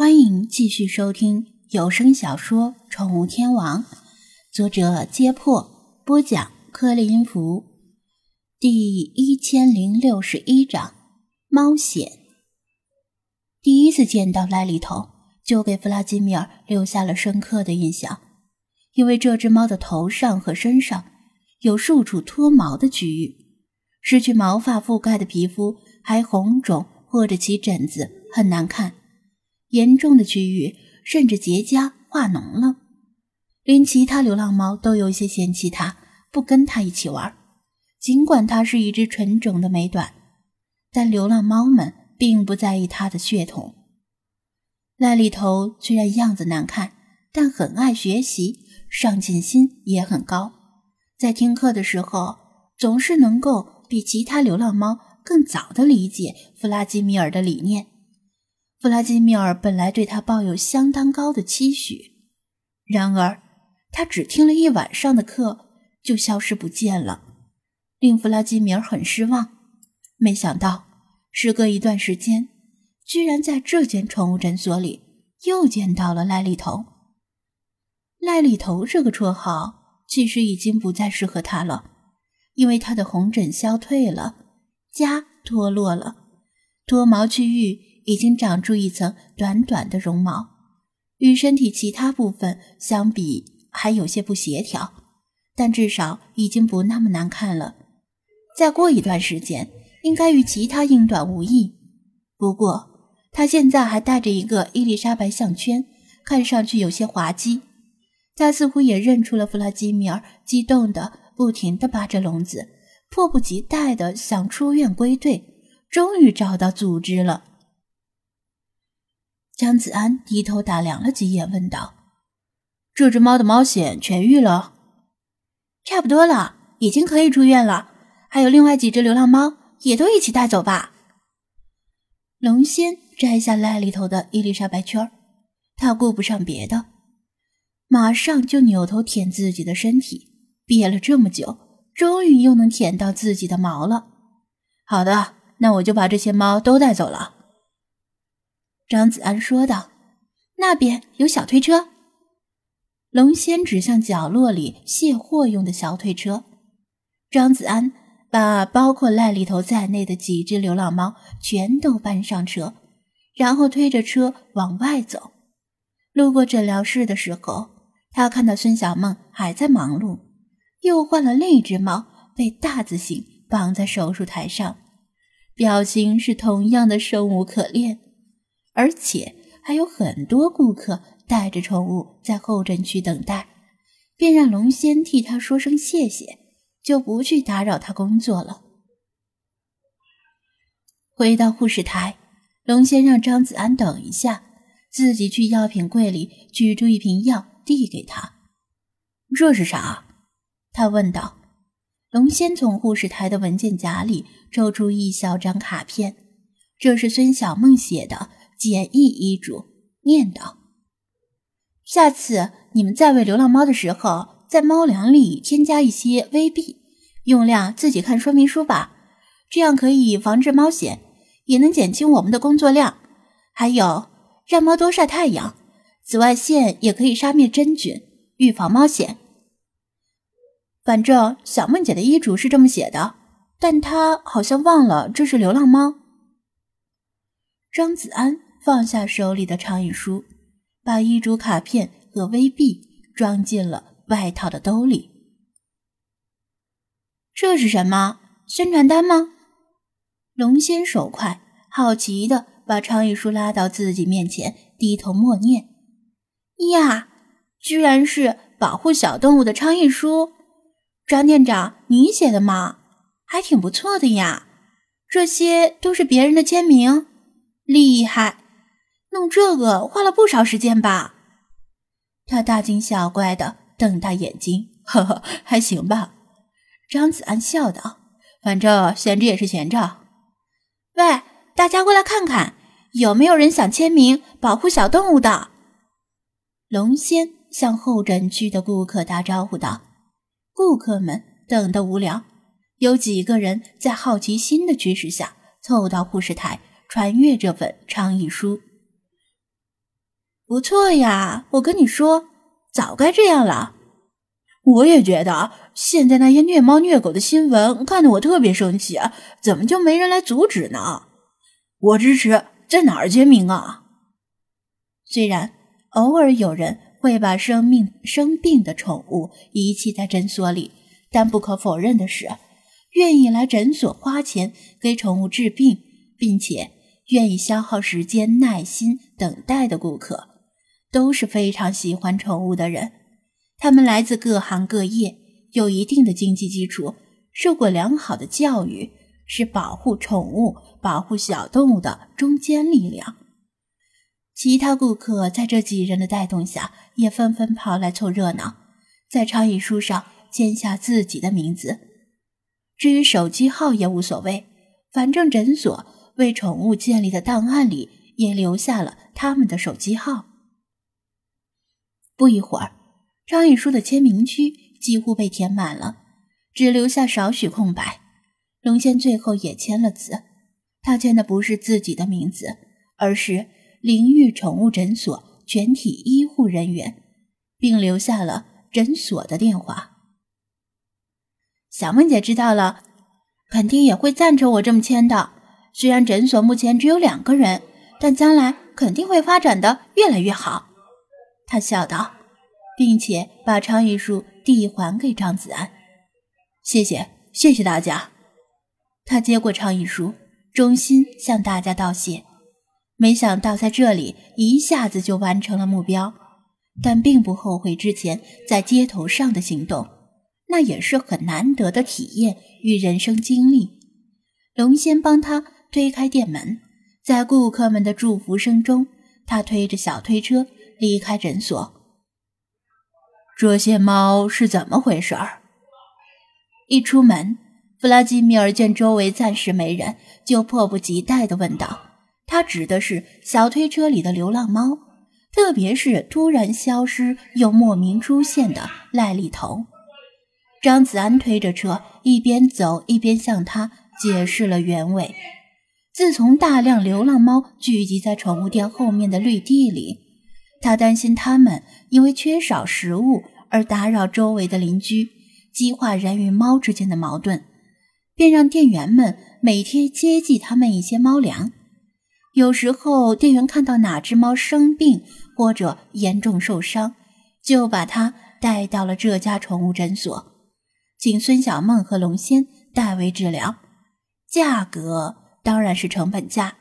欢迎继续收听有声小说《宠物天王》，作者：揭破，播讲：克里音符，第一千零六十一章：猫险。第一次见到赖里头，就给弗拉基米尔留下了深刻的印象，因为这只猫的头上和身上有数处脱毛的区域，失去毛发覆盖的皮肤还红肿或者起疹子，很难看。严重的区域甚至结痂化脓了，连其他流浪猫都有些嫌弃它，不跟它一起玩。尽管它是一只纯种的美短，但流浪猫们并不在意它的血统。赖里头虽然样子难看，但很爱学习，上进心也很高。在听课的时候，总是能够比其他流浪猫更早的理解弗拉基米尔的理念。弗拉基米尔本来对他抱有相当高的期许，然而他只听了一晚上的课就消失不见了，令弗拉基米尔很失望。没想到，时隔一段时间，居然在这间宠物诊所里又见到了赖里头。赖里头这个绰号其实已经不再适合他了，因为他的红疹消退了，痂脱落了，脱毛区域。已经长出一层短短的绒毛，与身体其他部分相比还有些不协调，但至少已经不那么难看了。再过一段时间，应该与其他英短无异。不过，他现在还戴着一个伊丽莎白项圈，看上去有些滑稽。他似乎也认出了弗拉基米尔，激动的不停地扒着笼子，迫不及待地想出院归队，终于找到组织了。张子安低头打量了几眼，问道：“这只猫的猫癣痊愈了？差不多了，已经可以出院了。还有另外几只流浪猫，也都一起带走吧。”龙仙摘下赖里头的伊丽莎白圈他顾不上别的，马上就扭头舔自己的身体。憋了这么久，终于又能舔到自己的毛了。好的，那我就把这些猫都带走了。张子安说道：“那边有小推车。”龙仙指向角落里卸货用的小推车。张子安把包括赖里头在内的几只流浪猫全都搬上车，然后推着车往外走。路过诊疗室的时候，他看到孙小梦还在忙碌，又换了另一只猫，被大字形绑在手术台上，表情是同样的生无可恋。而且还有很多顾客带着宠物在候诊区等待，便让龙仙替他说声谢谢，就不去打扰他工作了。回到护士台，龙仙让张子安等一下，自己去药品柜里取出一瓶药递给他。这是啥？他问道。龙仙从护士台的文件夹里抽出一小张卡片，这是孙小梦写的。简易医嘱念道：“下次你们在喂流浪猫的时候，在猫粮里添加一些威 B，用量自己看说明书吧。这样可以防治猫癣，也能减轻我们的工作量。还有，让猫多晒太阳，紫外线也可以杀灭真菌，预防猫癣。反正小梦姐的医嘱是这么写的，但她好像忘了这是流浪猫。”张子安。放下手里的长椅书，把医嘱卡片和微币装进了外套的兜里。这是什么？宣传单吗？龙仙手快，好奇的把长椅书拉到自己面前，低头默念：“呀，居然是保护小动物的倡议书！张店长，你写的吗？还挺不错的呀。这些都是别人的签名，厉害！”弄这个花了不少时间吧？他大惊小怪的瞪大眼睛，呵呵，还行吧。张子安笑道：“反正闲着也是闲着。”喂，大家过来看看，有没有人想签名保护小动物的？龙仙向候诊区的顾客打招呼道：“顾客们等得无聊，有几个人在好奇心的驱使下凑到护士台，传阅这份倡议书。”不错呀，我跟你说，早该这样了。我也觉得，现在那些虐猫虐狗的新闻看得我特别生气，怎么就没人来阻止呢？我支持，在哪儿签名啊？虽然偶尔有人会把生命生病的宠物遗弃在诊所里，但不可否认的是，愿意来诊所花钱给宠物治病，并且愿意消耗时间、耐心等待的顾客，都是非常喜欢宠物的人。他们来自各行各业，有一定的经济基础，受过良好的教育，是保护宠物、保护小动物的中坚力量。其他顾客在这几人的带动下，也纷纷跑来凑热闹，在倡议书上签下自己的名字。至于手机号也无所谓，反正诊所为宠物建立的档案里也留下了他们的手机号。不一会儿。倡议书的签名区几乎被填满了，只留下少许空白。龙仙最后也签了字，他签的不是自己的名字，而是“灵玉宠物诊所全体医护人员”，并留下了诊所的电话。小梦姐知道了，肯定也会赞成我这么签的。虽然诊所目前只有两个人，但将来肯定会发展的越来越好。他笑道。并且把倡议书递还给张子安，谢谢，谢谢大家。他接过倡议书，衷心向大家道谢。没想到在这里一下子就完成了目标，但并不后悔之前在街头上的行动，那也是很难得的体验与人生经历。龙仙帮他推开店门，在顾客们的祝福声中，他推着小推车离开诊所。这些猫是怎么回事儿？一出门，弗拉基米尔见周围暂时没人，就迫不及待地问道：“他指的是小推车里的流浪猫，特别是突然消失又莫名出现的赖利头。”张子安推着车，一边走一边向他解释了原委。自从大量流浪猫聚集在宠物店后面的绿地里。他担心他们因为缺少食物而打扰周围的邻居，激化人与猫之间的矛盾，便让店员们每天接济他们一些猫粮。有时候，店员看到哪只猫生病或者严重受伤，就把它带到了这家宠物诊所，请孙小梦和龙仙代为治疗。价格当然是成本价，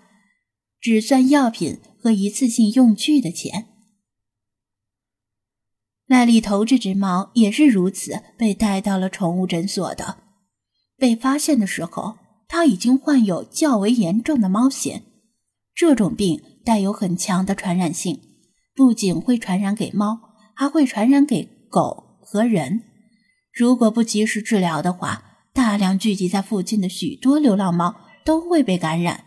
只算药品和一次性用具的钱。赖利头这只猫也是如此，被带到了宠物诊所的。被发现的时候，它已经患有较为严重的猫癣。这种病带有很强的传染性，不仅会传染给猫，还会传染给狗和人。如果不及时治疗的话，大量聚集在附近的许多流浪猫都会被感染。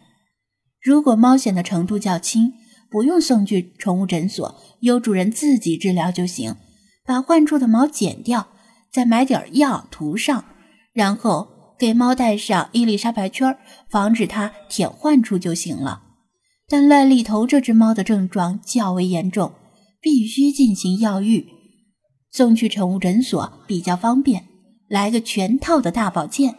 如果猫癣的程度较轻，不用送去宠物诊所，由主人自己治疗就行。把患处的毛剪掉，再买点药涂上，然后给猫戴上伊丽莎白圈，防止它舔患处就行了。但赖利头这只猫的症状较为严重，必须进行药浴，送去宠物诊所比较方便。来个全套的大保健，